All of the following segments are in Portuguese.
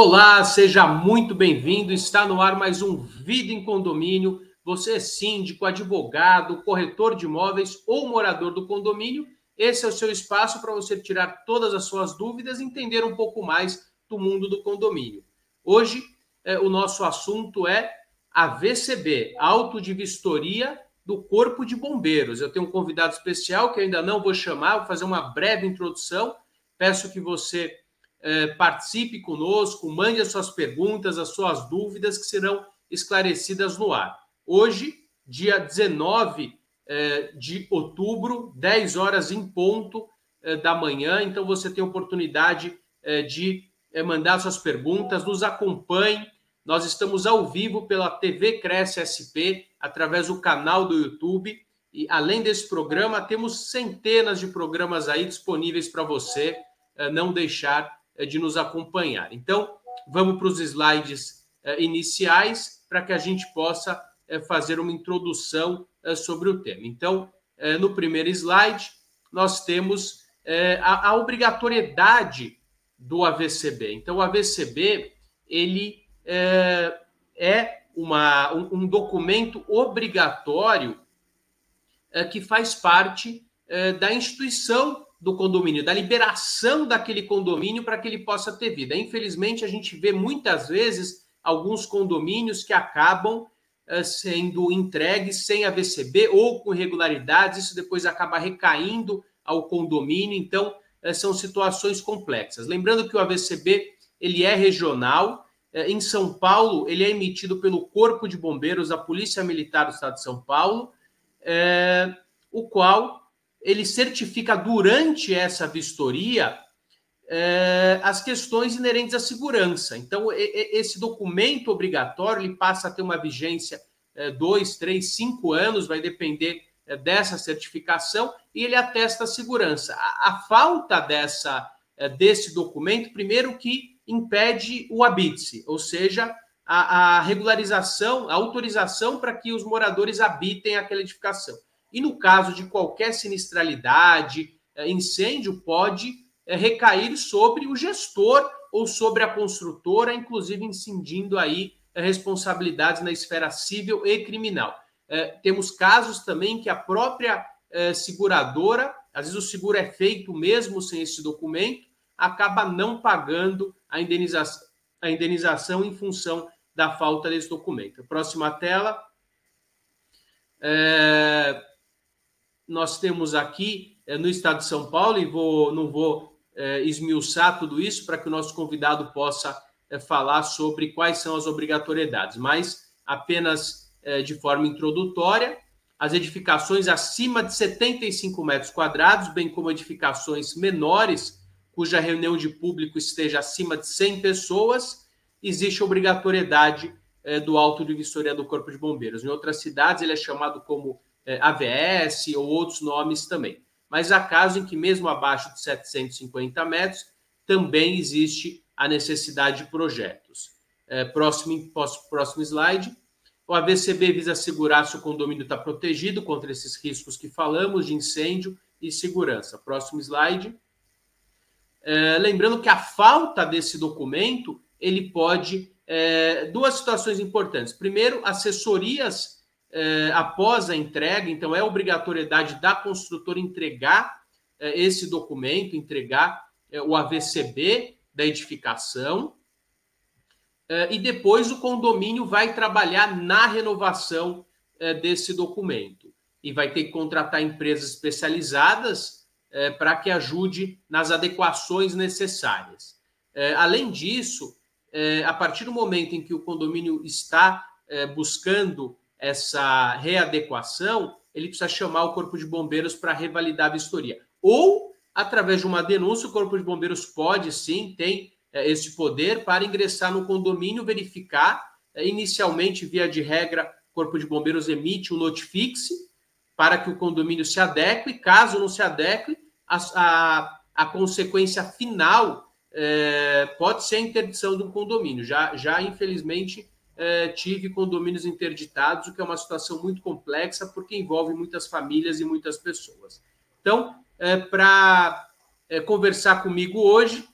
Olá, seja muito bem-vindo. Está no ar mais um Vida em Condomínio. Você é síndico, advogado, corretor de imóveis ou morador do condomínio. Esse é o seu espaço para você tirar todas as suas dúvidas e entender um pouco mais do mundo do condomínio. Hoje, é, o nosso assunto é a VCB, Auto de Vistoria do Corpo de Bombeiros. Eu tenho um convidado especial que ainda não vou chamar, vou fazer uma breve introdução. Peço que você é, participe conosco, mande as suas perguntas, as suas dúvidas que serão esclarecidas no ar. Hoje, dia 19 é, de outubro, 10 horas em ponto é, da manhã, então você tem oportunidade de mandar suas perguntas, nos acompanhe. Nós estamos ao vivo pela TV Cresce SP, através do canal do YouTube. E além desse programa, temos centenas de programas aí disponíveis para você não deixar de nos acompanhar. Então, vamos para os slides é, iniciais para que a gente possa é, fazer uma introdução sobre o tema. Então, no primeiro slide, nós temos a, obrigatoriedade do AVCB. Então, o AVCB ele é uma, um, documento obrigatório que faz parte da instituição do condomínio, da liberação daquele condomínio para que ele possa ter vida. Infelizmente, a gente vê muitas vezes alguns condomínios que acabam uh, sendo entregues sem a VCB ou com irregularidades, isso depois acaba recaindo ao condomínio, então uh, são situações complexas. Lembrando que o AVCB ele é regional, uh, em São Paulo ele é emitido pelo Corpo de Bombeiros da Polícia Militar do Estado de São Paulo, o qual ele certifica durante essa vistoria é, as questões inerentes à segurança. Então, esse documento obrigatório ele passa a ter uma vigência é, dois, três, cinco anos, vai depender é, dessa certificação, e ele atesta a segurança. A, a falta dessa desse documento, primeiro que impede o habite, ou seja, a, a regularização, a autorização para que os moradores habitem aquela edificação. E no caso de qualquer sinistralidade, eh, incêndio, pode eh, recair sobre o gestor ou sobre a construtora, inclusive incidindo aí eh, responsabilidades na esfera civil e criminal. temos casos também que a própria seguradora, às vezes o seguro é feito mesmo sem esse documento, acaba não pagando a indenização, a indenização em função da falta desse documento. Próxima tela. É, nós temos aqui é, no estado de São Paulo, e vou, não vou é, esmiuçar tudo isso para que o nosso convidado possa é, falar sobre quais são as obrigatoriedades, mas apenas de forma introdutória, as edificações acima de 75 metros quadrados, bem como edificações menores, cuja reunião de público esteja acima de 100 pessoas, existe obrigatoriedade do auto de vistoria do Corpo de Bombeiros. Em outras cidades, ele é chamado como é, AVS ou outros nomes também. Mas há casos em que, mesmo abaixo de 750 metros, também existe a necessidade de projetos. É, próximo, próximo slide. O AVCB visa assegurar se o condomínio está protegido contra esses riscos que falamos de incêndio e segurança. Próximo slide. É, lembrando que a falta desse documento ele pode é, duas situações importantes. Primeiro, assessorias é, após a entrega, então é obrigatoriedade da construtora entregar é, esse documento, entregar é, o AVCB da edificação, e depois o condomínio vai trabalhar na renovação desse documento e vai ter que contratar empresas especializadas para que ajude nas adequações necessárias. além disso, a partir do momento em que o condomínio está buscando essa readequação, ele precisa chamar o Corpo de Bombeiros para revalidar a vistoria. Ou, através de uma denúncia, o Corpo de Bombeiros pode, sim, tem é, esse poder para ingressar no condomínio, verificar, é, inicialmente, via de regra, o Corpo de Bombeiros emite um notifixe para que o condomínio se adeque, caso não se adeque, a, a, a consequência final é, pode ser a interdição um condomínio. Já, já infelizmente, é, tive condomínios interditados, o que é uma situação muito complexa, porque envolve muitas famílias e muitas pessoas. Então, é, para é, conversar comigo hoje,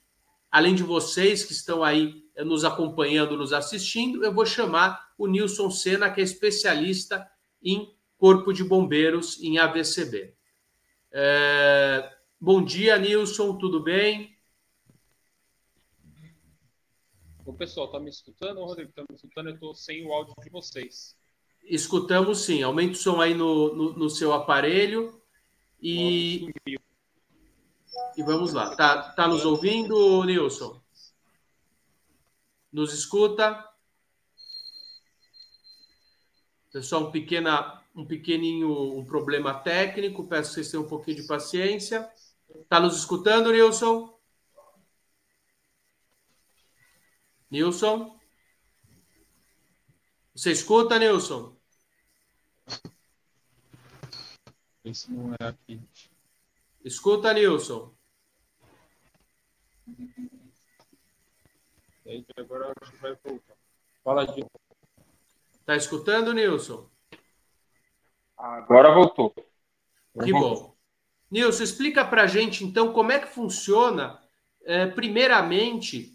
além de vocês que estão aí eh, nos acompanhando, nos assistindo, eu vou chamar o Nilson Sena, que é especialista em Corpo de Bombeiros em AVCB. Bom dia, Nilson, tudo bem? O pessoal, tá me escutando, Rodrigo? Tá me escutando? Eu estou sem o áudio de vocês. Escutamos sim. Aumente o som aí no, no, no seu aparelho. E, e vamos lá. Tá, tá nos ouvindo, Nilson? Nos escuta? Pessoal, um, pequena, um pequenininho um problema técnico. Peço que vocês tenham um pouquinho de paciência. Tá nos escutando, Nilson? Nilson? Você escuta, Nilson? Esse não é aqui. Escuta, Nilson. E agora acho que vai voltar. Fala de Tá escutando, Nilson? Agora voltou. que bom. Nilson, explica para gente, então, como é que funciona, é, primeiramente,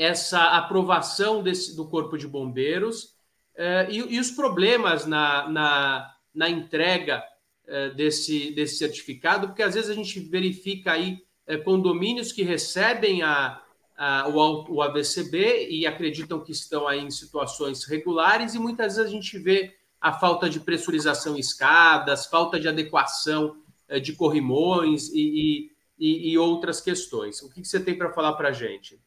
essa aprovação desse, do Corpo de Bombeiros eh, e, e, os problemas na, na, na entrega eh, desse, desse certificado, porque às vezes a gente verifica aí eh, condomínios que recebem a, a, o, o AVCB e acreditam que estão aí em situações regulares, e muitas vezes a gente vê a falta de pressurização em escadas, falta de adequação de corrimões e, e, e outras questões. O que, que você tem para falar para a gente?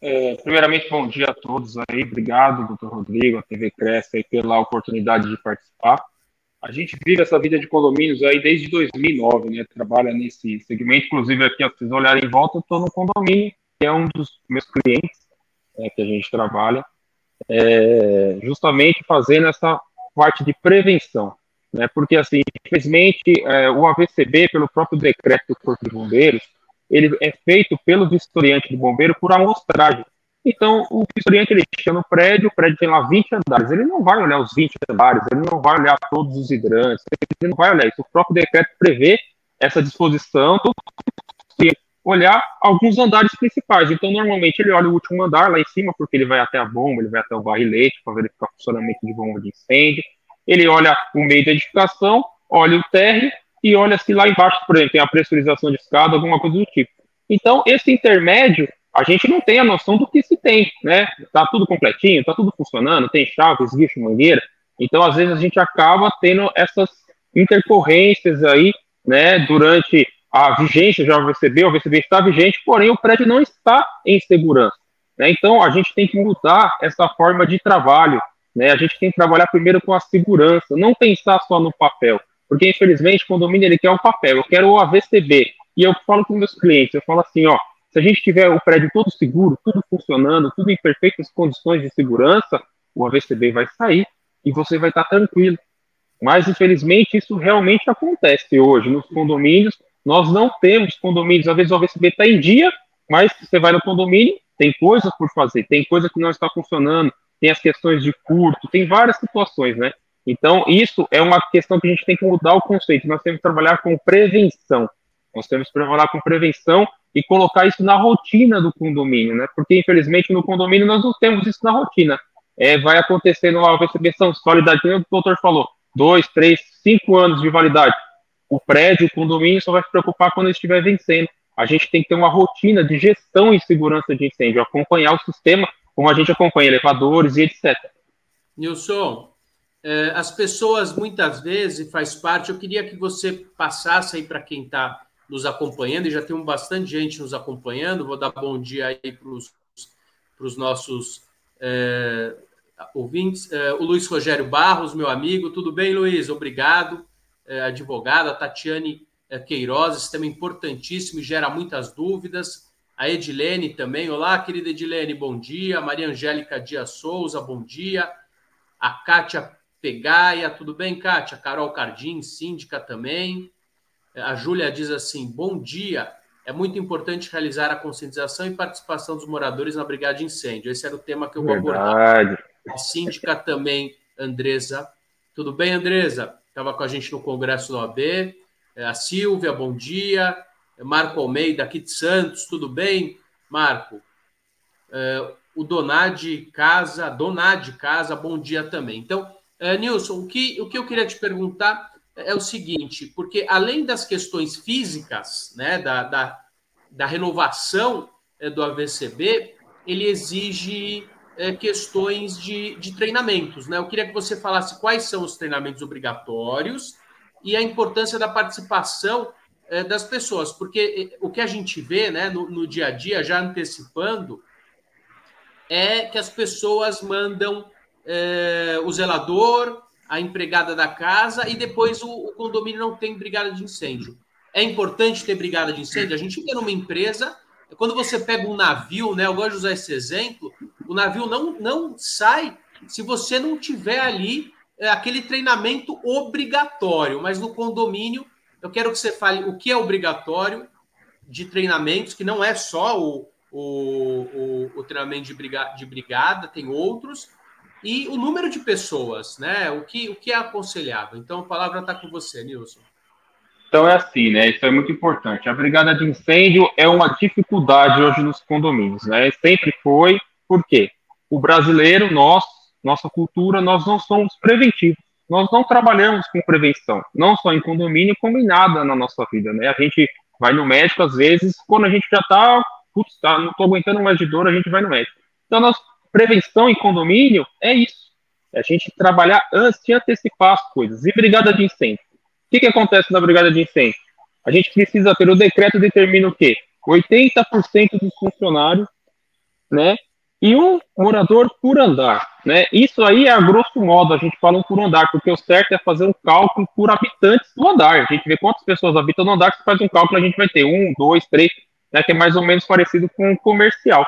É, primeiramente, bom dia a todos aí. Obrigado, doutor Rodrigo, a TV Cresce, aí, pela oportunidade de participar. A gente vive essa vida de condomínios aí desde 2009, né? Trabalha nesse segmento. Inclusive, aqui, ó, vocês olharem em volta, eu estou no condomínio, que é um dos meus clientes é, que a gente trabalha, é, justamente fazendo essa parte de prevenção. Né? Porque, assim, infelizmente, é, o AVCB, pelo próprio decreto do Corpo de Bombeiros, ele é feito pelo vistoriante do bombeiro por amostragem. Então, o vistoriante ele chega no prédio, o prédio tem lá 20 andares, ele não vai olhar os 20 andares, ele não vai olhar todos os hidrantes, ele não vai olhar isso. O próprio decreto prevê essa disposição, olhar alguns andares principais. Então, normalmente, ele olha o último andar lá em cima, porque ele vai até a bomba, ele vai até o barrilete para verificar o funcionamento de bomba de incêndio. Ele olha o meio da edificação, olha o térreo e olha se lá embaixo, por exemplo, tem a pressurização de escada, alguma coisa do tipo. Então, esse intermédio, a gente não tem a noção do que se tem, né? Tá tudo completinho, tá tudo funcionando, tem chave, esguicho, mangueira. Então, às vezes, a gente acaba tendo essas intercorrências aí, né, durante a vigência já VCB, o VCB está vigente, porém o prédio não está em segurança. Né? Então, a gente tem que mudar essa forma de trabalho, né? A gente tem que trabalhar primeiro com a segurança, não pensar só no papel. Porque, infelizmente, o condomínio ele quer um papel. Eu quero o AVCB. E eu falo com meus clientes, eu falo assim, ó, se a gente tiver o prédio todo seguro, tudo funcionando, tudo em perfeitas condições de segurança, o AVCB vai sair e você vai estar tranquilo. Mas, infelizmente, isso realmente acontece hoje nos condomínios. Nós não temos condomínios, às vezes o AVCB está em dia, mas você vai no condomínio, tem coisas por fazer, tem coisa que não está funcionando, tem as questões de curto, tem várias situações, né? Então, isso é uma questão que a gente tem que mudar o conceito. Nós temos que trabalhar com prevenção. Nós temos que trabalhar com prevenção e colocar isso na rotina do condomínio, né? Porque, infelizmente, no condomínio nós não temos isso na rotina. É, vai acontecendo vai ser são validade, como o doutor falou, dois, três, cinco anos de validade. O prédio, o condomínio só vai se preocupar quando estiver vencendo. A gente tem que ter uma rotina de gestão e segurança de incêndio, acompanhar o sistema como a gente acompanha elevadores e etc. Nilson, as pessoas muitas vezes faz parte. Eu queria que você passasse aí para quem está nos acompanhando, e já tem bastante gente nos acompanhando. Vou dar bom dia aí para os nossos é, ouvintes. É, o Luiz Rogério Barros, meu amigo. Tudo bem, Luiz? Obrigado. É, advogada, Tatiane é, Queiroz, esse tema importantíssimo e gera muitas dúvidas. A Edilene também. Olá, querida Edilene, bom dia. Maria Angélica Dias Souza, bom dia. A Kátia Pegaia, tudo bem, Kátia? Carol Cardim, síndica também. A Júlia diz assim: bom dia. É muito importante realizar a conscientização e participação dos moradores na brigada de incêndio. Esse era o tema que eu vou abordar. A síndica também, Andresa. Tudo bem, Andresa? Estava com a gente no congresso do OAB. É, a Silvia, bom dia. Marco Almeida, aqui de Santos, tudo bem, Marco? É, o Donade Casa, Donade Casa, bom dia também. Então, é, Nilson, o que, o que eu queria te perguntar é o seguinte, porque além das questões físicas, né, da, da, da renovação é, do AVCB, ele exige é, questões de, de treinamentos, né? Eu queria que você falasse quais são os treinamentos obrigatórios e a importância da participação das pessoas, porque o que a gente vê, né, no, no dia a dia, já antecipando, é que as pessoas mandam é, o zelador, a empregada da casa e depois o, o, condomínio não tem brigada de incêndio. É importante ter brigada de incêndio? A gente vê numa empresa, quando você pega um navio, né? Eu gosto de usar esse exemplo, o navio não, não sai se você não tiver ali é, aquele treinamento obrigatório, mas no condomínio, eu quero que você fale o que é obrigatório de treinamentos, que não é só o, o, o, o treinamento de brigada, de brigada, tem outros, e o número de pessoas, né? O que, o que é aconselhável. Então, a palavra está com você, Nilson. Então é assim, né? Isso é muito importante. A brigada de incêndio é uma dificuldade hoje nos condomínios, né? Sempre foi. Por quê? O brasileiro, nós, nossa cultura, nós não somos preventivos. Nós não trabalhamos com prevenção, não só em condomínio, como em nada na nossa vida, né? A gente vai no médico às vezes quando a gente já está putz, tá, não estou aguentando mais de dor, a gente vai no médico. Então, nossa prevenção em condomínio é isso. É a gente trabalhar antes de antecipar as coisas. E brigada de incêndio? O que, que acontece na brigada de incêndio? A gente precisa ter, o decreto determina o quê? 80% dos funcionários, né? E um morador por andar, né? Isso aí é a grosso modo, a gente fala um por andar, porque o certo é fazer um cálculo por habitantes do andar. A gente vê quantas pessoas habitam no andar, que faz um cálculo, a gente vai ter um, dois, três, né, que é mais ou menos parecido com o comercial.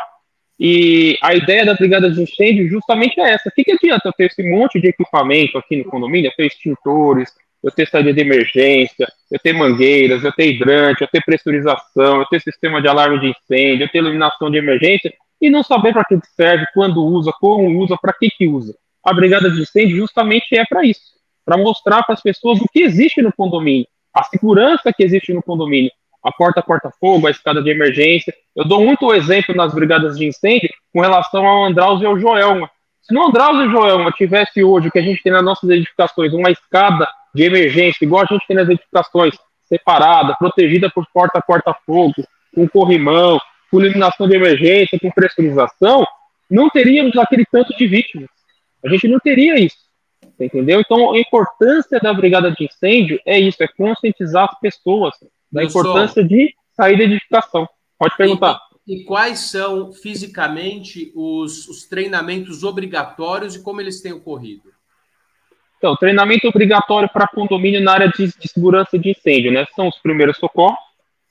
E a ideia da brigada de incêndio justamente é essa. O que, que adianta eu ter esse monte de equipamento aqui no condomínio? Eu ter extintores, eu ter saída de emergência, eu ter mangueiras, eu ter hidrante, eu ter pressurização, eu ter sistema de alarme de incêndio, eu ter iluminação de emergência e não saber para que serve, quando usa, como usa, para que que usa. A brigada de incêndio justamente é para isso, para mostrar para as pessoas o que existe no condomínio, a segurança que existe no condomínio, a porta corta-fogo, a escada de emergência. Eu dou muito exemplo nas brigadas de incêndio com relação ao Andraus e ao Joelma. Se no Andraus e Joelma tivesse hoje o que a gente tem nas nossas edificações, uma escada de emergência, igual a gente tem nas edificações, separada, protegida por porta corta-fogo, com corrimão, com iluminação de emergência, com pressurização, não teríamos aquele tanto de vítimas. A gente não teria isso. Entendeu? Então, a importância da brigada de incêndio é isso, é conscientizar as pessoas da importância de sair da edificação. Pode perguntar. E, e quais são fisicamente os, os, treinamentos obrigatórios e como eles têm ocorrido? Então, treinamento obrigatório para condomínio na área de, de, segurança de incêndio, né? São os primeiros socorros,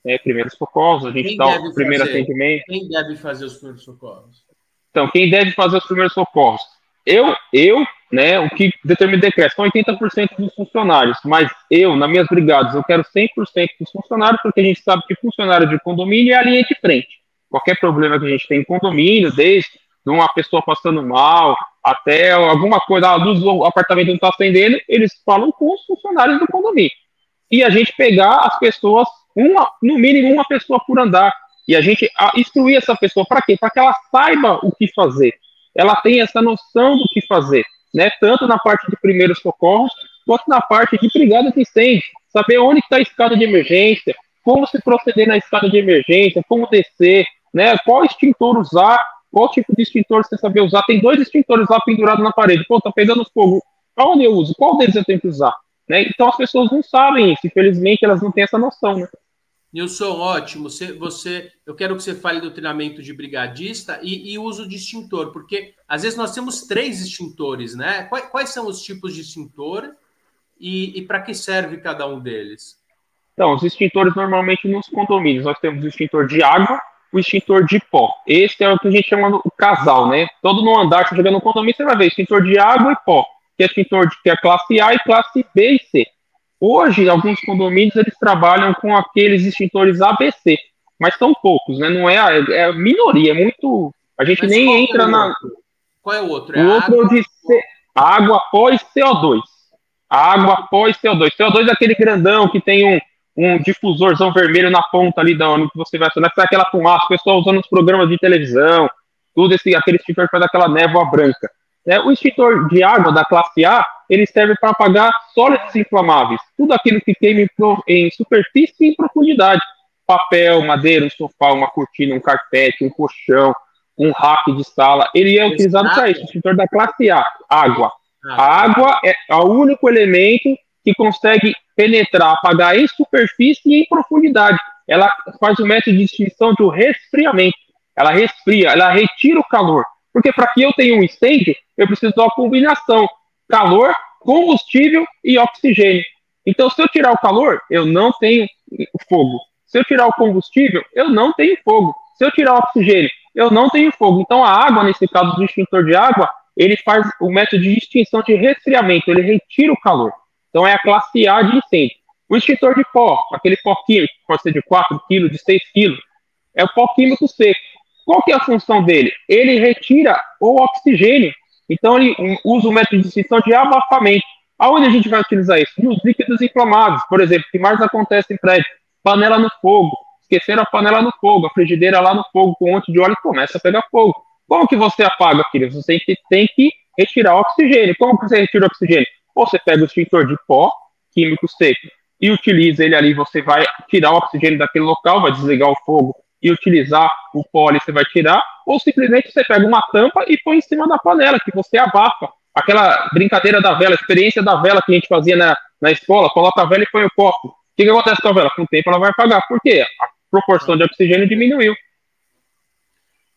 né? Primeiros socorros, a gente dá o primeiro fazer, atendimento. Quem deve fazer os primeiros socorros? Então, quem deve fazer os primeiros socorros? Eu, eu né, o que determina o decreto, são 80% dos funcionários, mas eu, nas minhas brigadas, eu quero 100% dos funcionários, porque a gente sabe que funcionário de condomínio é a linha de frente. Qualquer problema que a gente tem em condomínio, desde uma pessoa passando mal, até alguma coisa, a luz do apartamento não está acendendo, eles falam com os funcionários do condomínio. E a gente pegar as pessoas, uma, no mínimo uma pessoa por andar, e a gente instruir essa pessoa para quê? Para que ela saiba o que fazer. Ela tenha essa noção do que fazer né, tanto na parte de primeiros socorros, quanto na parte de brigada de incêndio, saber onde está a escada de emergência, como se proceder na escada de emergência, como descer, né, qual extintor usar, qual tipo de extintor você saber usar. Tem dois extintores lá pendurados na parede, pô, tá pegando fogo, aonde eu uso? Qual deles eu tenho que usar? Né? Então as pessoas não sabem isso, infelizmente elas não têm essa noção, né? Nilson, ótimo. Você, você, eu quero que você fale do treinamento de brigadista e, e uso de extintor, porque às vezes nós temos três extintores, né? Quais, quais são os tipos de extintor e, e para que serve cada um deles? Então, os extintores normalmente nos condomínios nós temos o extintor de água, o extintor de pó. Esse é o que a gente chama o casal, né? Todo no andar que você chega no condomínio, você vai ver extintor de água e pó, que é extintor de que é classe A e classe B e C. Hoje, alguns condomínios eles trabalham com aqueles extintores ABC, mas são poucos, né? Não é a, é a minoria, é muito. A gente mas nem entra é na. Qual é o outro? É o outro água... de C... água após CO2. Água após CO2. CO2 é aquele grandão que tem um, um difusorzão vermelho na ponta ali da onde você vai acionar, que sai aquela fumaça, o pessoal usando os programas de televisão, tudo esse, aquele extintor que faz aquela névoa branca. Né? O extintor de água da classe A, ele serve para apagar sólidos inflamáveis, tudo aquilo que queima em, em superfície e em profundidade. Papel, madeira, um sofá, uma cortina, um carpete, um colchão, um rack de sala, ele é utilizado para isso, o extintor da classe A, água. A água é o único elemento que consegue penetrar, apagar em superfície e em profundidade. Ela faz o método de extinção do resfriamento. Ela resfria, ela retira o calor. Porque para que eu tenha um incêndio, eu preciso de uma combinação calor, combustível e oxigênio. Então, se eu tirar o calor, eu não tenho fogo. Se eu tirar o combustível, eu não tenho fogo. Se eu tirar o oxigênio, eu não tenho fogo. Então, a água, nesse caso do extintor de água, ele faz o método de extinção de resfriamento, ele retira o calor. Então, é a classe A de incêndio. O extintor de pó, aquele pó químico, pode ser de 4 kg, de 6 kg, é o pó químico seco. Qual que é a função dele? Ele retira o oxigênio. Então, ele usa o método de extinção de abafamento. Aonde a gente vai utilizar isso? Nos líquidos inflamados, por exemplo, que mais acontece em prédio. Panela no fogo. Esqueceram a panela no fogo, a frigideira lá no fogo com um monte de óleo começa a pegar fogo. Como que você apaga aquilo? Você tem que, retirar o oxigênio. Como que você retira o oxigênio? Você pega o extintor de pó químico seco e utiliza ele ali, você vai tirar o oxigênio daquele local, vai desligar o fogo e utilizar o pó ali, você vai tirar, ou simplesmente você pega uma tampa e põe em cima da panela, que você abafa. Aquela brincadeira da vela, experiência da vela que a gente fazia na, na escola, coloca a vela e põe o copo. O que, que acontece com a vela? Com o tempo ela vai apagar. Por quê? A proporção de oxigênio diminuiu.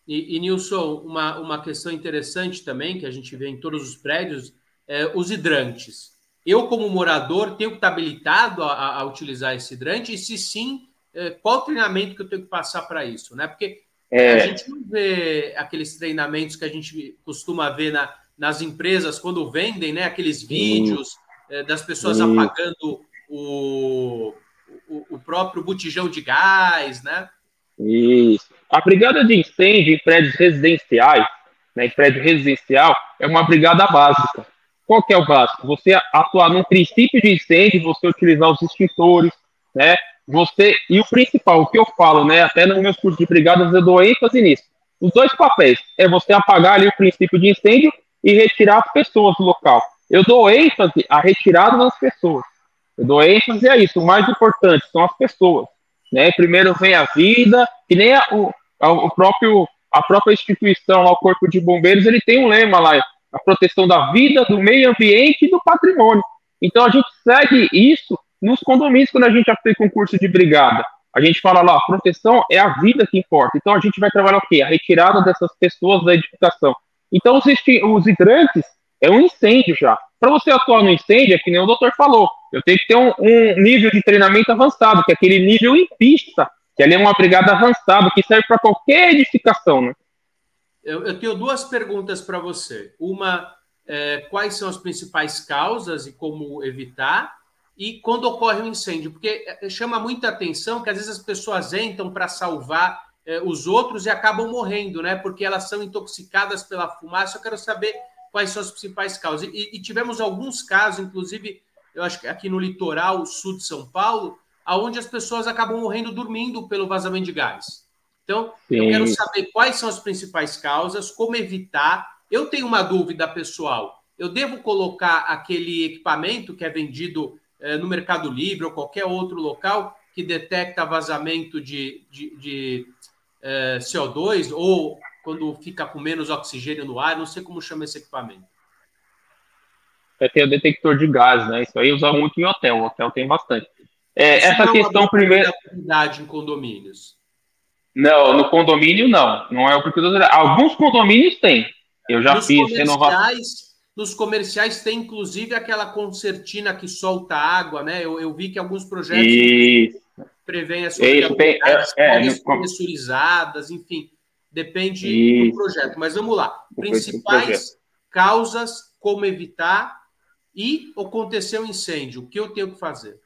E, e Nilson, uma, uma questão interessante também, que a gente vê em todos os prédios, é, os hidrantes. Eu, como morador, tenho que estar habilitado a, a utilizar esse hidrante? E se sim, é, qual o treinamento que eu tenho que passar para isso? Né? Porque é. a gente não vê aqueles treinamentos que a gente costuma ver na, nas empresas quando vendem, né? Aqueles vídeos é, das pessoas apagando o, o, o, próprio botijão de gás, né? Isso. A brigada de incêndio em prédios residenciais, né, em prédio residencial, é uma brigada básica. Qual que é o básico? Você atuar num princípio de incêndio, você utilizar os extintores, né? Você e o principal, o que eu falo, né? Até nos meus cursos de brigadas eu dou ênfase nisso. Os dois papéis é você apagar ali o princípio de incêndio e retirar as pessoas do local. Eu dou ênfase à retirada das pessoas. Eu dou ênfase a isso. O mais importante são as pessoas. Né? Primeiro vem a vida, que nem a, o, a, o próprio a própria instituição, o Corpo de Bombeiros, ele tem um lema lá, a proteção da vida, do meio ambiente e do patrimônio. Então a gente segue isso nos condomínios quando a gente aplica um curso de brigada. A gente fala lá, proteção é a vida que importa. Então a gente vai trabalhar o quê? A retirada dessas pessoas da edificação. Então os, os hidrantes é um incêndio já. Para você atuar no incêndio, é que nem o doutor falou, eu tenho que ter um, um nível de treinamento avançado, que é aquele nível em pista, que ali é uma brigada avançada, que serve para qualquer edificação, né? Eu, eu tenho duas perguntas para você. Uma, é, quais são as principais causas e como evitar? E quando ocorre um incêndio? Porque é, chama muita atenção que às vezes as pessoas entram para salvar é, os outros e acabam morrendo, né? Porque elas são intoxicadas pela fumaça. Eu quero saber quais são as principais causas. E, e tivemos alguns casos, inclusive, eu acho que aqui no litoral sul de São Paulo, aonde as pessoas acabam morrendo dormindo pelo vazamento de gás. Então, Sim. eu quero saber quais são as principais causas, como evitar. Eu tenho uma dúvida pessoal. Eu devo colocar aquele equipamento que é vendido eh, no Mercado Livre ou qualquer outro local que detecta vazamento de, de, de eh, CO2 ou quando fica com menos oxigênio no ar? Não sei como chama esse equipamento. É ter o detector de gás, né? Isso aí usa muito em hotel. O hotel tem bastante. É, essa é questão primeiro. em condomínios. Não, no condomínio não. Não é o porque alguns condomínios têm. Eu já nos fiz renovação. Nos comerciais tem inclusive aquela concertina que solta água, né? Eu, eu vi que alguns projetos Isso. prevêem as Isso, tem, é, é, pressurizadas, enfim, depende Isso. do projeto. Mas vamos lá. Principais causas, como evitar e acontecer um incêndio. O que eu tenho que fazer?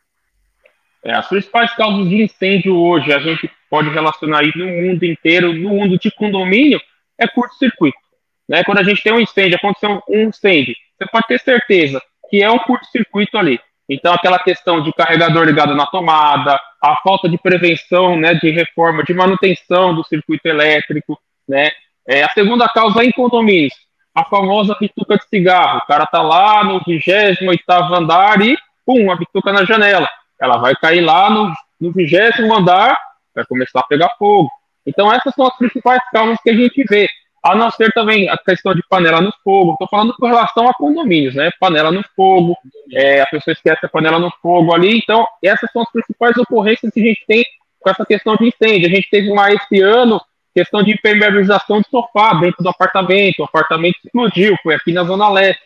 É, as principais causas de incêndio hoje, a gente pode relacionar aí no mundo inteiro, no mundo de condomínio, é curto-circuito. Né? Quando a gente tem um incêndio, aconteceu um incêndio, você pode ter certeza que é um curto-circuito ali. Então, aquela questão de carregador ligado na tomada, a falta de prevenção, né, de reforma, de manutenção do circuito elétrico, né. É, a segunda causa é em condomínios, a famosa bituca de cigarro. O cara tá lá no 28 andar e, pum, a bituca na janela. Ela vai cair lá no, no 20 andar, vai começar a pegar fogo. Então, essas são as principais causas que a gente vê. A não ser também a questão de panela no fogo. Estou falando com relação a condomínios, né? Panela no fogo, é, a pessoa esquece a panela no fogo ali. Então, essas são as principais ocorrências que a gente tem com essa questão de incêndio. A gente teve uma esse ano questão de impermeabilização de sofá dentro do apartamento. O apartamento explodiu, foi aqui na Zona Leste.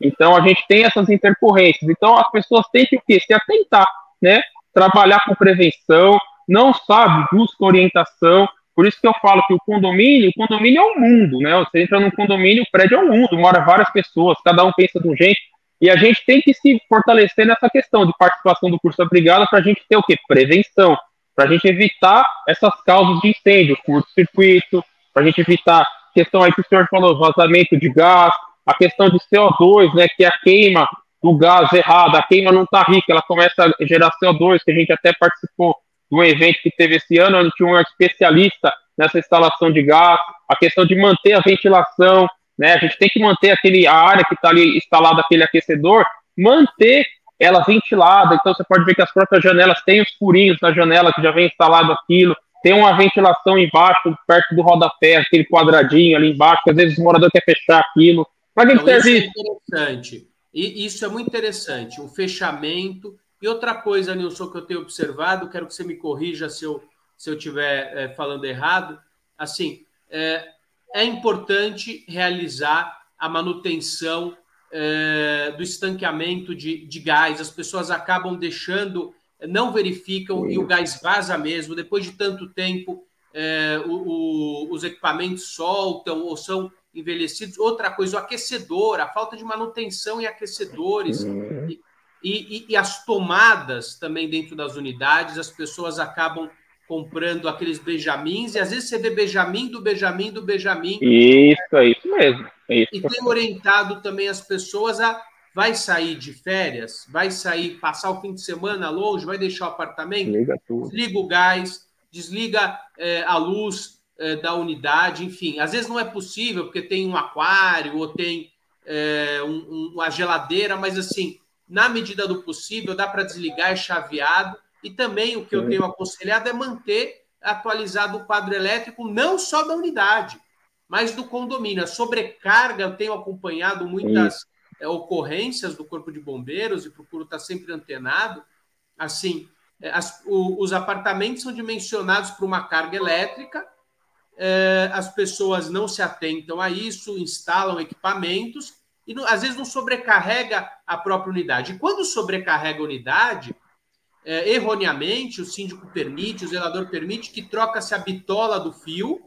Então, a gente tem essas intercorrências. Então, as pessoas têm que o quê? Se atentar, né? Trabalhar com prevenção, não sabe, busca orientação, por isso que eu falo que o condomínio, o condomínio é um mundo, né? Você entra num condomínio, o prédio é um mundo, mora várias pessoas, cada um pensa de um jeito, e a gente tem que se fortalecer nessa questão de participação do curso da brigada para a gente ter o quê? Prevenção, para a gente evitar essas causas de incêndio, curto-circuito, para a gente evitar questão aí que o senhor falou, vazamento de gás, a questão de CO2, né, que é a queima do gás errado, a queima não está rica, ela começa a gerar CO2, que a gente até participou de um evento que teve esse ano, onde tinha um especialista nessa instalação de gás, a questão de manter a ventilação, né? A gente tem que manter aquele, a área que está ali instalada, aquele aquecedor, manter ela ventilada. Então você pode ver que as próprias janelas têm os furinhos na janela que já vem instalado aquilo, tem uma ventilação embaixo, perto do rodapé, aquele quadradinho ali embaixo, que às vezes o morador quer fechar aquilo. Para que então, serve isso? É interessante. E isso é muito interessante. O fechamento e outra coisa, Nilson, que eu tenho observado, quero que você me corrija se eu se eu estiver é, falando errado. Assim, é, é importante realizar a manutenção é, do estanqueamento de, de gás. As pessoas acabam deixando, não verificam e o gás vaza mesmo. Depois de tanto tempo, é, o, o, os equipamentos soltam ou são envelhecidos. Outra coisa, o aquecedor, a falta de manutenção em aquecedores. Uhum. E, e, e, e, as tomadas também dentro das unidades, as pessoas acabam comprando aqueles Benjamins, e às vezes você vê Benjamin do Benjamin do Benjamin. Isso, é isso mesmo. É isso. E tem orientado também as pessoas a vai sair de férias, vai sair, passar o fim de semana longe, vai deixar o apartamento, desliga, tudo. desliga o gás, desliga é, a luz é, da unidade, enfim. Às vezes não é possível, porque tem um aquário ou tem é, um, um, uma geladeira, mas assim, na medida do possível, dá para desligar, é chaveado. E também o que eu tenho aconselhado é manter atualizado o quadro elétrico, não só da unidade, mas do condomínio. A sobrecarga, eu tenho acompanhado muitas é, ocorrências do Corpo de Bombeiros e procuro estar sempre antenado. Assim, é, as, o, os apartamentos são dimensionados para uma carga elétrica, é, as pessoas não se atentam a isso, instalam equipamentos e às vezes não sobrecarrega a própria unidade. E quando sobrecarrega a unidade, é, erroneamente, o síndico permite, o zelador permite que troca-se a bitola do fio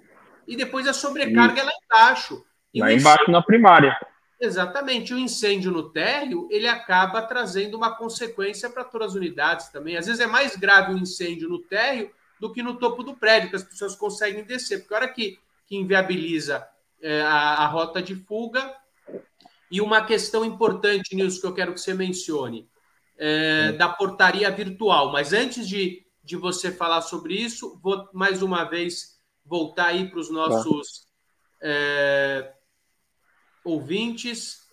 e depois a sobrecarga é lá embaixo. E lá embaixo incêndio... na primária. Exatamente. O incêndio no térreo, ele acaba trazendo uma consequência para todas as unidades também. Às vezes é mais grave o incêndio no térreo do que no topo do prédio, que as pessoas conseguem descer. Porque a hora que, que inviabiliza é, a, a rota de fuga, e uma questão importante, Nilson, que eu quero que você mencione, é, da portaria virtual. Mas antes de, de você falar sobre isso, vou mais uma vez voltar aí para os nossos é, ouvintes.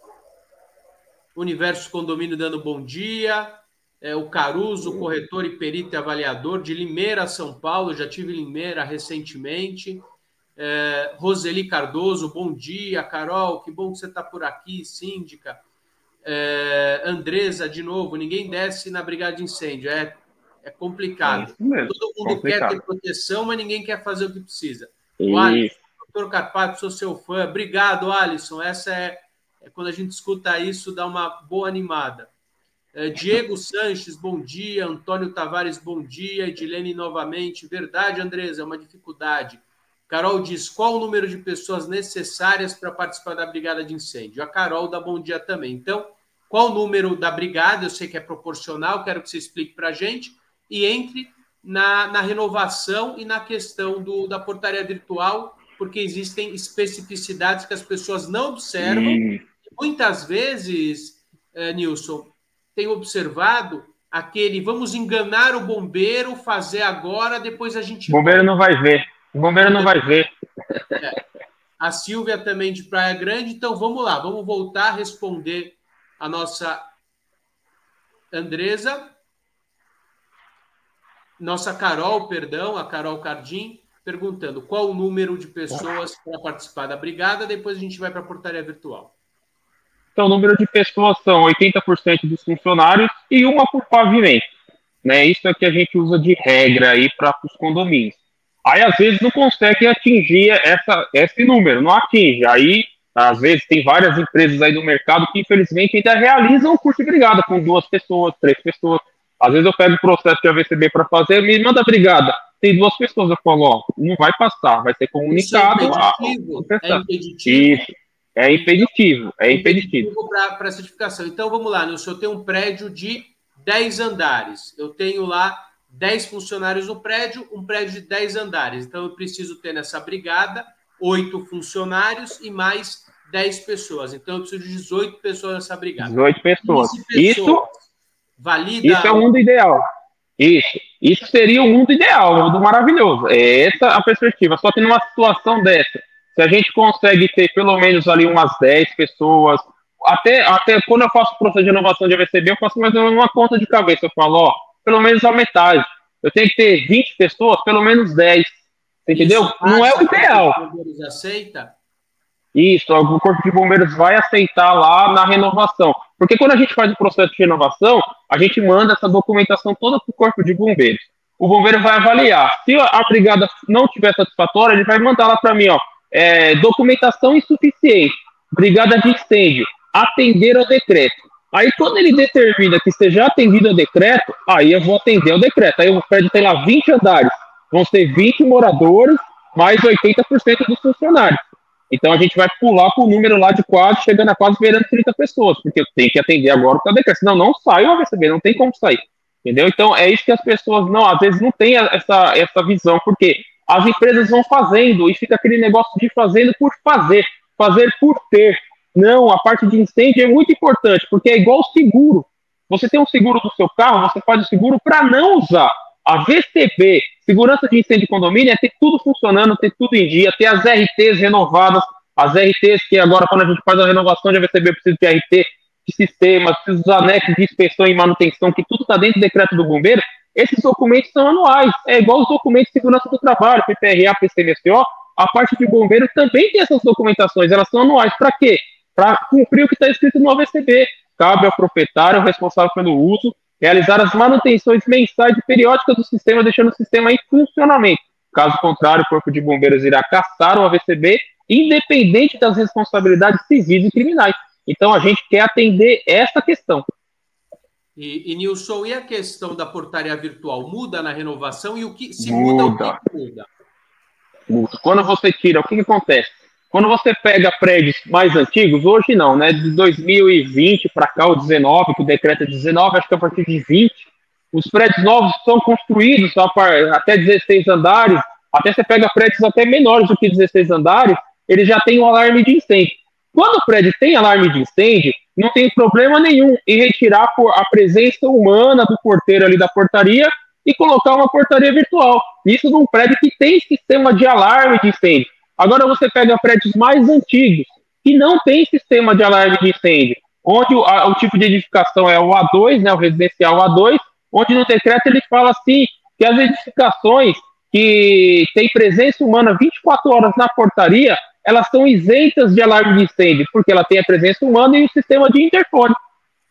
Universo Condomínio dando bom dia. É, o Caruso, corretor e perito e avaliador de Limeira, São Paulo. Já tive Limeira recentemente. É, Roseli Cardoso, bom dia. Carol, que bom que você está por aqui, síndica. É, Andresa, de novo, ninguém desce na brigada de incêndio. É, é complicado. É Todo mundo complicado. quer ter proteção, mas ninguém quer fazer o que precisa. O Alisson, doutor Carpato, sou seu fã. Obrigado, Alisson. Essa é, é, quando a gente escuta isso, dá uma boa animada. É, Diego Sanches, bom dia. Antônio Tavares, bom dia. Edilene novamente. Verdade, Andresa, é uma dificuldade. Carol diz: qual o número de pessoas necessárias para participar da brigada de incêndio? A Carol dá bom dia também. Então, qual o número da brigada? Eu sei que é proporcional, quero que você explique para a gente. E entre na, na, renovação e na questão do, da portaria virtual, porque existem especificidades que as pessoas não observam. Hum. Muitas vezes, é, Nilson, tem observado aquele vamos enganar o bombeiro, fazer agora, depois a gente. O bombeiro não vai ver. O bombeiro não vai ver. É. A Silvia também de Praia Grande. Então vamos lá, vamos voltar a responder a nossa Andresa. Nossa Carol, perdão, a Carol Cardim, perguntando qual o número de pessoas para participar da brigada. Depois a gente vai para a portaria virtual. Então, o número de pessoas são 80% dos funcionários e uma por pavimento. Né? Isso é que a gente usa de regra aí para os condomínios. Aí, às vezes, não consegue atingir essa, esse número, não atinge. Aí, às vezes, tem várias empresas aí do mercado que, infelizmente, ainda realizam o curso de brigada com duas pessoas, três pessoas. Às vezes, eu pego o processo de AVCB para fazer, me manda brigada. Tem duas pessoas, eu falo, ó, não vai passar, vai ser comunicado. Isso é impeditivo. É impeditivo. Isso. É impeditivo, é impeditivo. Para certificação. Então, vamos lá, Nilson, eu tenho um prédio de 10 andares. Eu tenho lá 10 funcionários no prédio, um prédio de 10 andares. Então, eu preciso ter nessa brigada 8 funcionários e mais 10 pessoas. Então, eu preciso de 18 pessoas nessa brigada. 18 pessoas. pessoas isso, valida... isso é o mundo ideal. Isso. Isso seria o mundo ideal, o mundo maravilhoso. É essa a perspectiva. Só que numa situação dessa, se a gente consegue ter pelo menos ali umas 10 pessoas, até, até quando eu faço o processo de inovação de AVCB, eu faço mais ou menos uma conta de cabeça. Eu falo, ó, pelo menos a metade. Eu tenho que ter 20 pessoas, pelo menos 10. Entendeu? Isso, Não é o ideal. O bombeiros aceita? Isso, o Corpo de Bombeiros vai aceitar lá na renovação. Porque quando a gente faz o processo de renovação, a gente manda essa documentação toda para o Corpo de Bombeiros. O bombeiro vai avaliar. Se a brigada não tiver satisfatória, ele vai mandar lá para mim, ó é, documentação insuficiente, brigada de incêndio, atender ao decreto. Aí, quando ele determina que esteja atendido ao decreto, aí eu vou atender ao decreto. Aí o prédio tem lá 20 andares, vão ser 20 moradores, mais 80% dos funcionários. Então a gente vai pular para o número lá de quase, chegando a quase beirando 30 pessoas, porque eu tenho que atender agora o decreto, senão não sai o AVCB, não tem como sair. Entendeu? Então é isso que as pessoas não, às vezes não têm essa, essa visão, porque as empresas vão fazendo e fica aquele negócio de fazendo por fazer, fazer por ter. Não, a parte de incêndio é muito importante, porque é igual seguro. Você tem um seguro do seu carro, você faz o seguro para não usar. A VCB, Segurança de Incêndio de Condomínio, é ter tudo funcionando, ter tudo em dia, ter as RTs renovadas, as RTs que agora, quando a gente faz a renovação de VCB, precisa de RT, de sistemas, precisa dos anexos de inspeção e manutenção, que tudo está dentro do decreto do bombeiro, esses documentos são anuais, é igual os documentos de segurança do trabalho, PPRA, PCMSO, a parte de bombeiro também tem essas documentações, elas são anuais. Para quê? Para cumprir o que está escrito no AVCB. Cabe ao proprietário responsável pelo uso realizar as manutenções mensais e periódicas do sistema, deixando o sistema em funcionamento. Caso contrário, o Corpo de Bombeiros irá caçar o AVCB, independente das responsabilidades civis e criminais. Então, a gente quer atender essa questão. E, e Nilson, e a questão da portaria virtual muda na renovação e o que se muda, muda o que muda? Muda. Quando você tira, o que, que acontece? Quando você pega prédios mais antigos, hoje não, né? De 2020 para cá, o 19, que o decreto é 19, acho que a partir de 20, os prédios novos são construídos até 16 andares, até você pega prédios até menores do que 16 andares, ele já tem um alarme de incêndio. Quando o prédio tem alarme de incêndio, não tem problema nenhum em retirar a presença humana do porteiro ali da portaria e colocar uma portaria virtual. Isso num prédio que tem sistema de alarme de incêndio. Agora você pega prédios mais antigos que não tem sistema de alarme de incêndio, onde o, a, o tipo de edificação é o A2, né, o residencial A2, onde no decreto ele fala assim que as edificações que têm presença humana 24 horas na portaria, elas são isentas de alarme de incêndio, porque ela tem a presença humana e o sistema de interfone.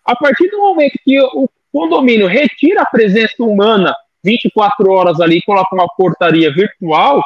A partir do momento que o condomínio retira a presença humana 24 horas ali e coloca uma portaria virtual,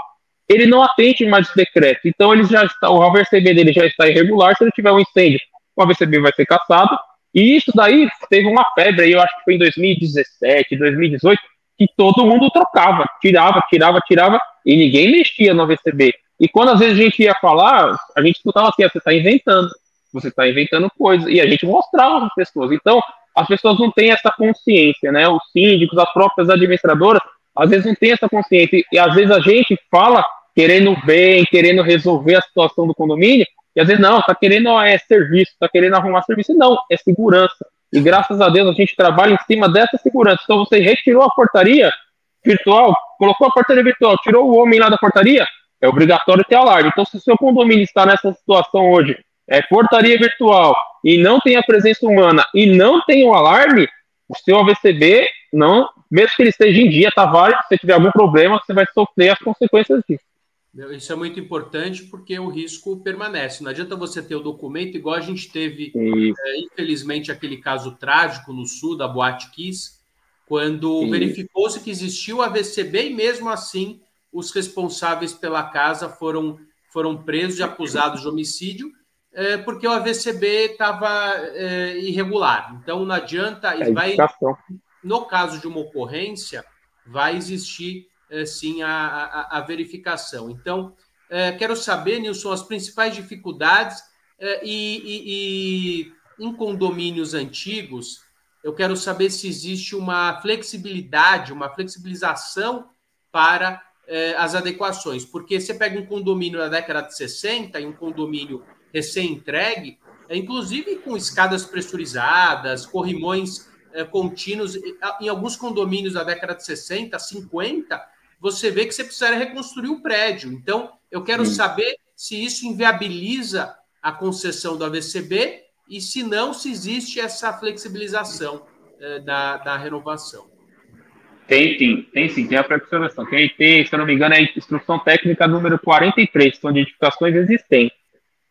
ele não atende mais o decreto. Então ele já está, o AVCB dele já está irregular. Se ele tiver um incêndio, o AVCB vai ser caçado. E isso daí teve uma febre aí, eu acho que foi em 2017, 2018, que todo mundo trocava, tirava, tirava, tirava, e ninguém mexia no AVCB. E quando às vezes a gente ia falar, a gente escutava assim, ah, você está inventando, você está inventando coisas, e a gente mostrava as pessoas. Então, as pessoas não têm essa consciência, né? Os síndicos, as próprias administradoras, às vezes não têm essa consciência, e às vezes a gente fala querendo bem, querendo resolver a situação do condomínio, e às vezes não, está querendo é, serviço, está querendo arrumar serviço. Não, é segurança. E graças a Deus a gente trabalha em cima dessa segurança. Então você retirou a portaria virtual, colocou a portaria virtual, tirou o homem lá da portaria, é obrigatório ter alarme. Então, se o seu condomínio está nessa situação hoje, é portaria virtual e não tem a presença humana e não tem o alarme, o seu AVCB não, mesmo que ele esteja em dia, tá válido. Se tiver algum problema, você vai sofrer as consequências disso. Isso é muito importante porque o risco permanece. Não adianta você ter o documento, igual a gente teve, é, infelizmente, aquele caso trágico no sul da Boate Kiss, quando verificou-se que existiu a VCB e mesmo assim os responsáveis pela casa foram, foram presos e acusados de homicídio é, porque o AVCB estava é, irregular. Então não adianta, é vai, no caso de uma ocorrência, vai existir é, sim a, a, a, verificação. Então, é, quero saber, Nilson, as principais dificuldades é, e, e, e em condomínios antigos, eu quero saber se existe uma flexibilidade, uma flexibilização para as adequações. Porque você pega um condomínio da década de 60 e um condomínio recém-entregue, inclusive com escadas pressurizadas, corrimões contínuos, em alguns condomínios da década de 60, 50, você vê que você precisaria reconstruir o prédio. Então, eu quero Sim. saber se isso inviabiliza a concessão do AVCB e se não, se existe essa flexibilização é, da, da renovação. Tem sim, tem sim, tem a pré-observação. Tem, tem, se eu não me engano, é a instrução técnica número 43, são de edificações existentes.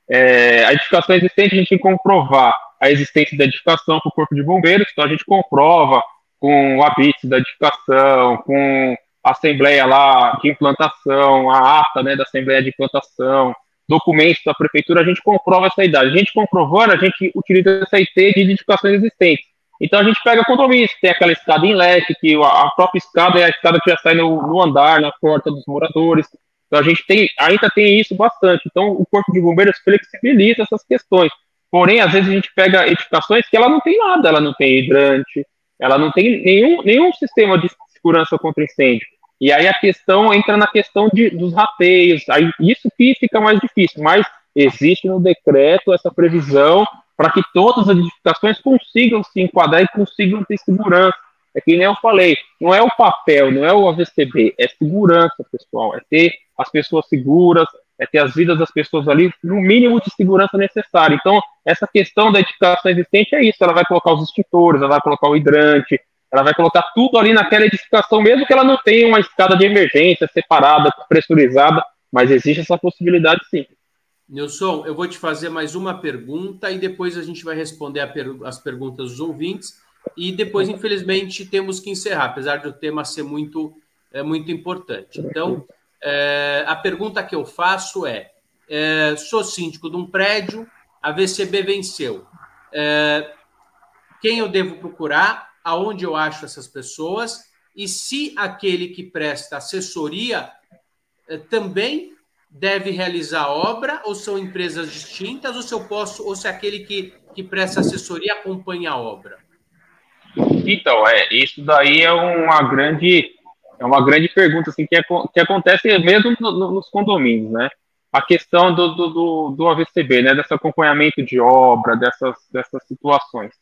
É, a edificação existente, a gente tem que comprovar a existência da edificação para o Corpo de Bombeiros, então a gente comprova com o habite da edificação, com a assembleia lá de implantação, a ata né, da assembleia de implantação, documentos da prefeitura, a gente comprova essa idade. A gente comprovando, a gente utiliza essa IT de edificações existentes. Então a gente pega condomínios, tem aquela escada em leque, que a própria escada é a escada que já sai no, no andar, na porta dos moradores. Então a gente tem, ainda tem isso bastante. Então o Corpo de Bombeiros flexibiliza essas questões. Porém, às vezes a gente pega edificações que ela não tem nada, ela não tem hidrante, ela não tem nenhum, nenhum sistema de segurança contra incêndio. E aí a questão entra na questão de, dos rateios, aí isso que fica mais difícil, mas existe no decreto essa previsão para que todas as edificações consigam se enquadrar e consigam ter segurança. É que nem eu falei, não é o papel, não é o AVCB, é segurança, pessoal, é ter as pessoas seguras, é ter as vidas das pessoas ali no mínimo de segurança necessário. Então, essa questão da edificação existente é isso, ela vai colocar os extintores, ela vai colocar o hidrante, ela vai colocar tudo ali naquela edificação, mesmo que ela não tenha uma escada de emergência separada, pressurizada, mas existe essa possibilidade sim. Nilson, eu vou te fazer mais uma pergunta e depois a gente vai responder per as perguntas dos ouvintes. E depois, infelizmente, temos que encerrar, apesar do tema ser muito, é, muito importante. Então, é, a pergunta que eu faço é: é sou síndico de um prédio, a VCB venceu. É, quem eu devo procurar? Aonde eu acho essas pessoas? E se aquele que presta assessoria é, também deve realizar obra ou são empresas distintas ou se eu posso ou se aquele que, que presta assessoria acompanha a obra? Então, é, isso daí é uma grande é uma grande pergunta assim que, é, que acontece mesmo no, no, nos condomínios, né? A questão do, do, do, AVCB, né? Desse acompanhamento de obra, dessas, dessas situações.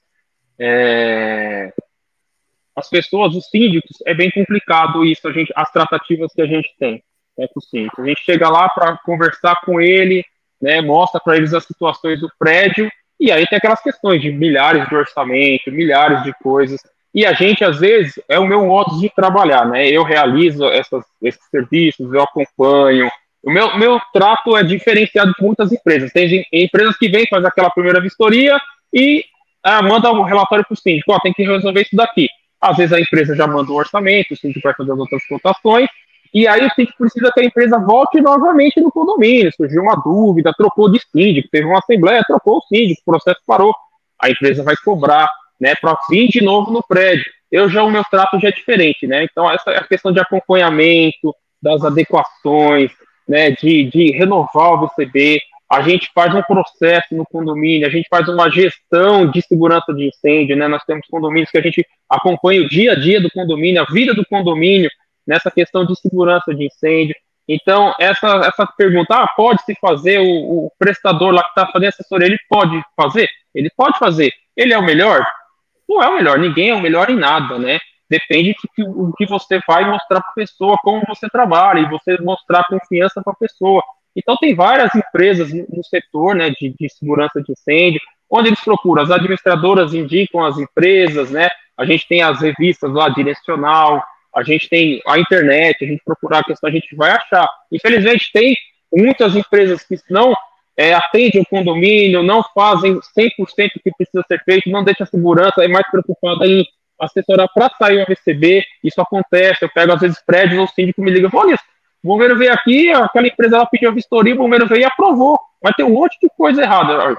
É, as pessoas, os síndicos, é bem complicado isso, a gente, as tratativas que a gente tem né, com o síndico. A gente chega lá para conversar com ele, né, mostra para eles as situações do prédio, e aí tem aquelas questões de milhares de orçamento, milhares de coisas. E a gente, às vezes, é o meu modo de trabalhar, né? Eu realizo essas, esses serviços, eu acompanho. O meu, meu trato é diferenciado de muitas empresas. Tem empresas que vêm, faz aquela primeira vistoria e ah, manda um relatório para o síndico, ó, tem que resolver isso daqui. Às vezes a empresa já manda o orçamento, o síndico vai fazer as outras cotações, e aí o síndico precisa que a empresa volte novamente no condomínio. Surgiu uma dúvida, trocou de síndico, teve uma assembleia, trocou o síndico, o processo parou. A empresa vai cobrar, né, para vir de novo no prédio. Eu já, o meu trato já é diferente, né? Então, essa é a questão de acompanhamento, das adequações, né, de, de renovar o VCB. A gente faz um processo no condomínio, a gente faz uma gestão de segurança de incêndio, né? Nós temos condomínios que a gente acompanha o dia a dia do condomínio, a vida do condomínio, nessa questão de segurança de incêndio. Então, essa, essa pergunta, ah, pode se fazer, o, o prestador lá que está fazendo assessoria, ele pode fazer? Ele pode fazer. Ele é o melhor? não é o melhor, ninguém é o melhor em nada, né? Depende do que, que você vai mostrar para a pessoa, como você trabalha, e você mostrar confiança para a pessoa. Então, tem várias empresas no setor né, de, de segurança de incêndio, onde eles procuram, as administradoras indicam as empresas, né? A gente tem as revistas lá, Direcional, a gente tem a internet, a gente procurar a questão, a gente vai achar. Infelizmente, tem muitas empresas que não é, atendem o condomínio, não fazem 100% o que precisa ser feito, não deixam a segurança, é mais preocupada em assessorar para sair o receber. Isso acontece, eu pego às vezes prédios, o síndico me liga, olha, o bombeiro veio aqui, aquela empresa ela pediu a vistoria, o bombeiro veio e aprovou, mas tem um monte de coisa errada.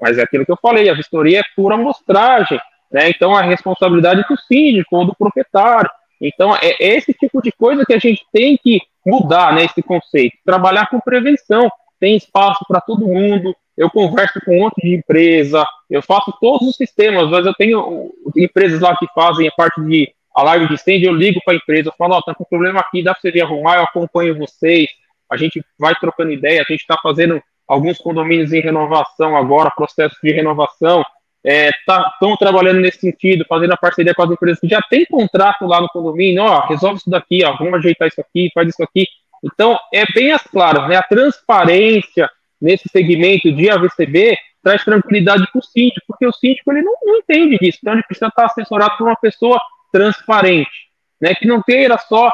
Mas é aquilo que eu falei, a vistoria é pura amostragem, né? Então a responsabilidade é do síndico ou do proprietário. Então é esse tipo de coisa que a gente tem que mudar, né? Esse conceito, trabalhar com prevenção. Tem espaço para todo mundo. Eu converso com um monte de empresa, eu faço todos os sistemas, mas eu tenho empresas lá que fazem a parte de alarme de incêndio, eu ligo para a empresa, eu falo, ó, oh, tá com problema aqui, dá para você vir arrumar, eu acompanho vocês, a gente vai trocando ideia, a gente está fazendo alguns condomínios em renovação agora, processo de renovação, estão é, tá, trabalhando nesse sentido, fazendo a parceria com as empresas que já tem contrato lá no condomínio, ó, resolve isso daqui, ó, vamos ajeitar isso aqui, faz isso aqui. Então, é bem as claras, né? A transparência nesse segmento de AVCB traz tranquilidade para o síndico, porque o síndico ele não, não entende disso, então ele precisa estar assessorado por uma pessoa transparente, né? Que não queira só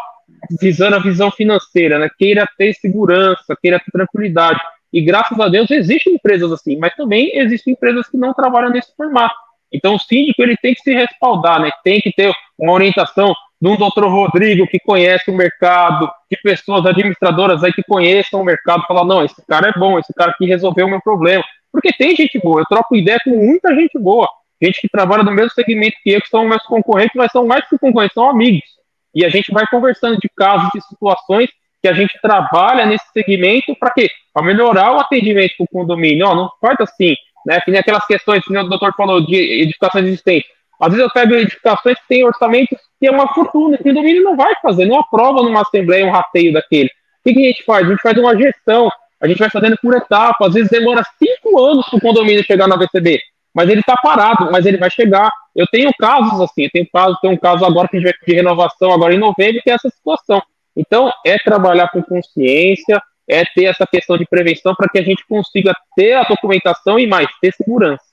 visando a visão financeira, né? Queira ter segurança, queira ter tranquilidade. E graças a Deus existem empresas assim, mas também existem empresas que não trabalham nesse formato. Então o síndico ele tem que se respaldar, né? Tem que ter uma orientação de um doutor Rodrigo que conhece o mercado, de pessoas administradoras aí que conheçam o mercado, falar, não, esse cara é bom, esse cara aqui resolveu o meu problema. Porque tem gente boa, eu troco ideia com muita gente boa, gente que trabalha no mesmo segmento que eu, que são meus concorrentes, mas são mais que concorrentes, são amigos. E a gente vai conversando de casos, de situações que a gente trabalha nesse segmento para quê? Para melhorar o atendimento para o condomínio. Não, não faz assim, né? Que nem aquelas questões que o doutor falou de edificações existentes. Às vezes eu pego edificações que têm orçamentos que é uma fortuna, que o condomínio não vai fazer, não aprova numa assembleia um rateio daquele. O que, que a gente faz? A gente faz uma gestão, a gente vai fazendo por etapa, às vezes demora cinco anos para o condomínio chegar na VCB, mas ele está parado, mas ele vai chegar. Eu tenho casos assim, eu tenho caso, tenho um caso agora que a gente vai pedir renovação agora em novembro, que é essa situação. Então, é trabalhar com consciência, é ter essa questão de prevenção para que a gente consiga ter a documentação e mais, ter segurança.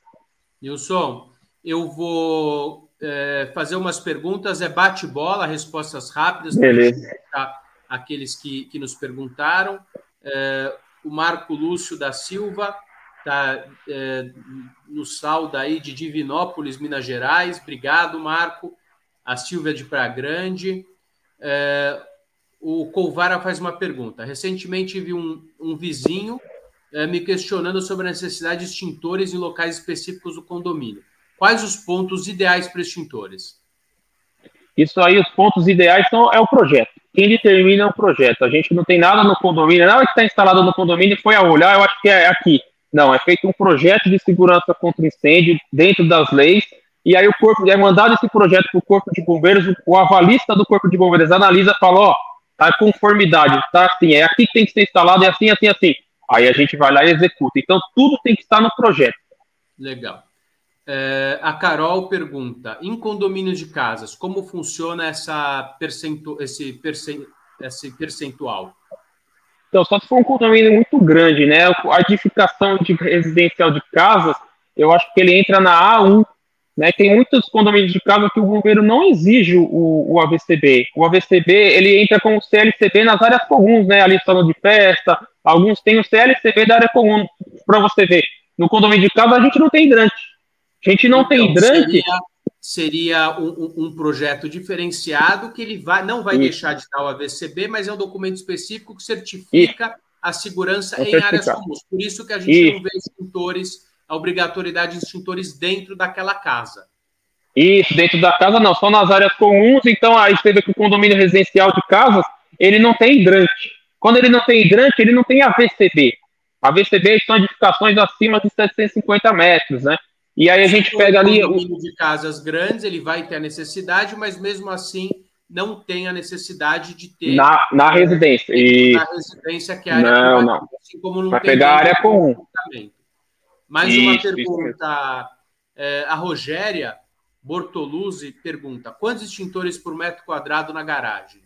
Nilson, eu vou é, fazer umas perguntas, é bate-bola, respostas rápidas. Beleza. Aqueles que, que nos perguntaram. É, o Marco Lúcio da Silva está é, no saldo aí de Divinópolis, Minas Gerais. Obrigado, Marco. A Silvia de Praia Grande. É, o Colvara faz uma pergunta. Recentemente vi um, um vizinho é, me questionando sobre a necessidade de extintores em locais específicos do condomínio. Quais os pontos ideais para extintores? Isso aí, os pontos ideais são é o projeto. Quem determina é o projeto. A gente não tem nada no condomínio, nada que está instalado no condomínio foi a olhar, eu acho que é aqui. Não, é feito um projeto de segurança contra incêndio dentro das leis, e aí o corpo é mandado esse projeto para o corpo de bombeiros, o avalista do corpo de bombeiros analisa e fala, ó, a conformidade, tá assim, é aqui que tem que ser instalado, é assim, assim, assim. Aí a gente vai lá e executa. Então, tudo tem que estar no projeto. Legal. É, a Carol pergunta: em condomínios de casas, como funciona essa percentu esse, percent esse percentual? Então, só se for um condomínio muito grande, né? A edificação de residencial de casas, eu acho que ele entra na A1, né? Tem muitos condomínios de casa que o governo não exige o, o AVCB. O AVCB ele entra com o CLCB nas áreas comuns, né? Ali salão de festa, alguns têm o CLCB da área comum, para você ver. No condomínio de casa a gente não tem hidrante. A gente não então, tem hidrante. Seria, seria um, um, projeto diferenciado que ele vai, não vai Isso. deixar de dar o AVCB, mas é um documento específico que certifica Isso. a segurança em áreas comuns. Por isso que a gente Isso. não vê extintores a obrigatoriedade de extintores dentro daquela casa. Isso, dentro da casa não, só nas áreas comuns. Então, aí você vê que o condomínio residencial de casas, ele não tem hidrante. Quando ele não tem hidrante, ele não tem AVCB. AVCB são edificações acima de 750 metros, né? E aí a gente Se pega ali. O de casas grandes, ele vai ter a necessidade, mas mesmo assim não tem a necessidade de ter. Na, na residência. E... Na residência, que é a área Não, não. Assim como não vai pegar a área comum. Mais isso, uma pergunta. É, a Rogéria Bortoluzzi pergunta: quantos extintores por metro quadrado na garagem?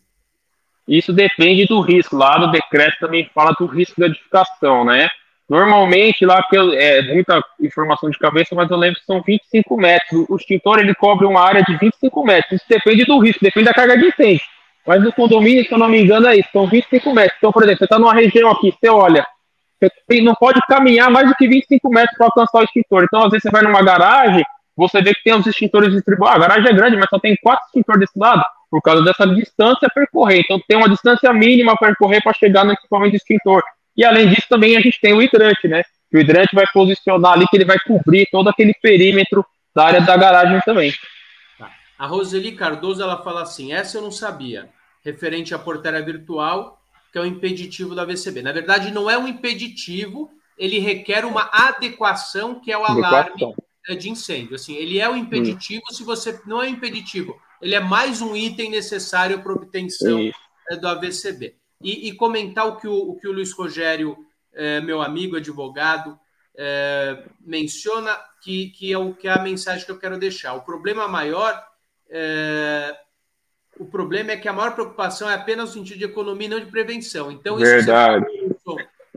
Isso depende do risco. Lá no decreto também fala do risco da edificação, né? Normalmente, lá que eu, é muita informação de cabeça, mas eu lembro que são 25 metros. O extintor ele cobre uma área de 25 metros. Isso depende do risco, depende da carga de incêndio. Mas no condomínio, se eu não me engano, é isso, são 25 metros. Então, por exemplo, você está numa região aqui, você olha, você não pode caminhar mais do que 25 metros para alcançar o extintor. Então, às vezes, você vai numa garagem, você vê que tem os extintores distribuídos. Ah, a garagem é grande, mas só tem quatro extintores desse lado, por causa dessa distância a percorrer. Então, tem uma distância mínima a percorrer para chegar no equipamento extintor. E além disso, também a gente tem o hidrante, né? O hidrante vai posicionar ali que ele vai cobrir todo aquele perímetro da área da garagem também. Tá. A Roseli Cardoso ela fala assim: essa eu não sabia, referente à portaria virtual, que é o impeditivo da VCB. Na verdade, não é um impeditivo, ele requer uma adequação, que é o alarme é, de incêndio. Assim, ele é o impeditivo hum. se você não é impeditivo, ele é mais um item necessário para obtenção é, do AVCB e, e, comentar o que o, o, que o Luiz Rogério, é, meu amigo advogado, é, menciona, que, que é o que é a mensagem que eu quero deixar. O problema maior é, o problema é que a maior preocupação é apenas no sentido de economia, não de prevenção. Então, Verdade.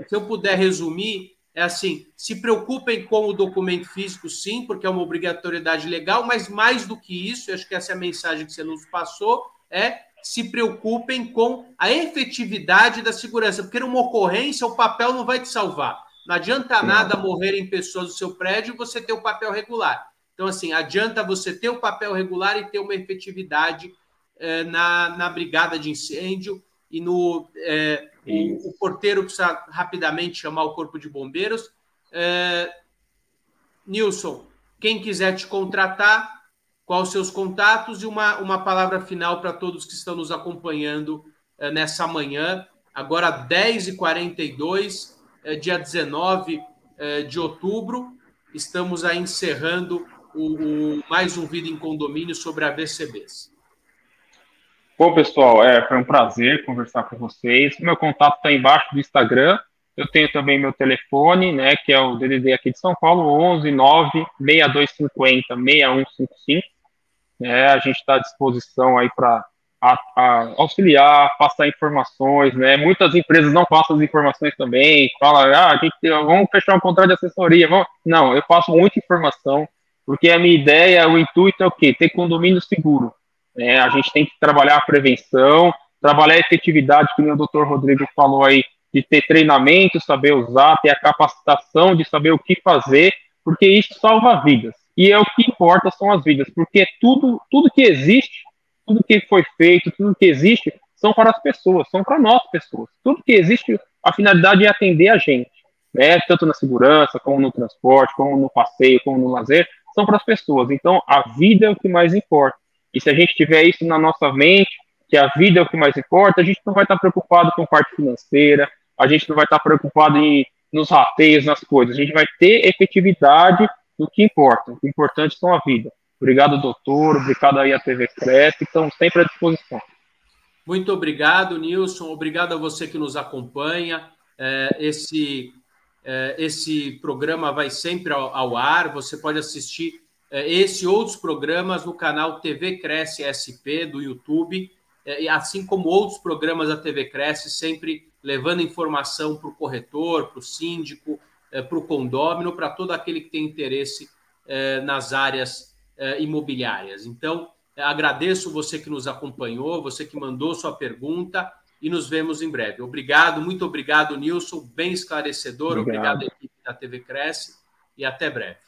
se eu puder resumir, é assim: se preocupem com o documento físico, sim, porque é uma obrigatoriedade legal, mas mais do que isso, acho que essa é a mensagem que você nos passou, é se preocupem com a efetividade da segurança, porque numa ocorrência o papel não vai te salvar. Não adianta nada morrerem pessoas do seu prédio e você ter o papel regular. Então, assim, adianta você ter o papel regular e ter uma efetividade eh, na, na brigada de incêndio e no eh, o, o, porteiro precisa rapidamente chamar o corpo de bombeiros. Eh, Nilson, quem quiser te contratar, quais os seus contatos e uma, uma palavra final para todos que estão nos acompanhando eh, nessa manhã, agora 10h42, eh, dia 19 eh, de outubro. Estamos aí encerrando o, o, mais um Vida em Condomínio sobre a VCBs. Bom, pessoal, é, foi um prazer conversar com vocês. Meu contato está embaixo do Instagram. Eu tenho também meu telefone, né, que é o DDD aqui de São Paulo, 11 9 6250 6155. Né, a gente está à disposição aí para auxiliar, passar informações, né? Muitas empresas não passam as informações também, fala, ah, a gente, vamos fechar um contrato de assessoria. Vamos... Não, eu passo muita informação, porque a minha ideia, o intuito é o quê? Ter condomínio seguro. Né? A gente tem que trabalhar a prevenção, trabalhar a efetividade, que o doutor Rodrigo falou aí, de ter treinamento, saber usar, ter a capacitação de saber o que fazer, porque isso salva vidas. E é o que importa são as vidas, porque tudo, tudo que existe, tudo que foi feito, tudo que existe, são para as pessoas, são para nós pessoas. Tudo que existe, a finalidade é atender a gente, né? Tanto na segurança, como no transporte, como no passeio, como no lazer, são para as pessoas. Então, a vida é o que mais importa. E se a gente tiver isso na nossa mente, que a vida é o que mais importa, a gente não vai estar preocupado com parte financeira, a gente não vai estar preocupado em, nos rateios, nas coisas. A gente vai ter efetividade no que importa. O que é importante são a vida. Obrigado, doutor. Obrigado aí à TV Cresce. Estamos sempre à disposição. Muito obrigado, Nilson. Obrigado a você que nos acompanha. É, esse, é, esse programa vai sempre ao, ar. Você pode assistir é, esse e outros programas no canal TV Cresce SP do YouTube, assim como outros programas da TV Cresce, sempre levando informação para o corretor, para o síndico, é, para o condômino, para todo aquele que tem interesse nas áreas imobiliárias. Então, agradeço você que nos acompanhou, você que mandou sua pergunta e nos vemos em breve. Obrigado, muito obrigado, Nilson, bem esclarecedor. Obrigado, obrigado equipe da TV Cresce e até breve.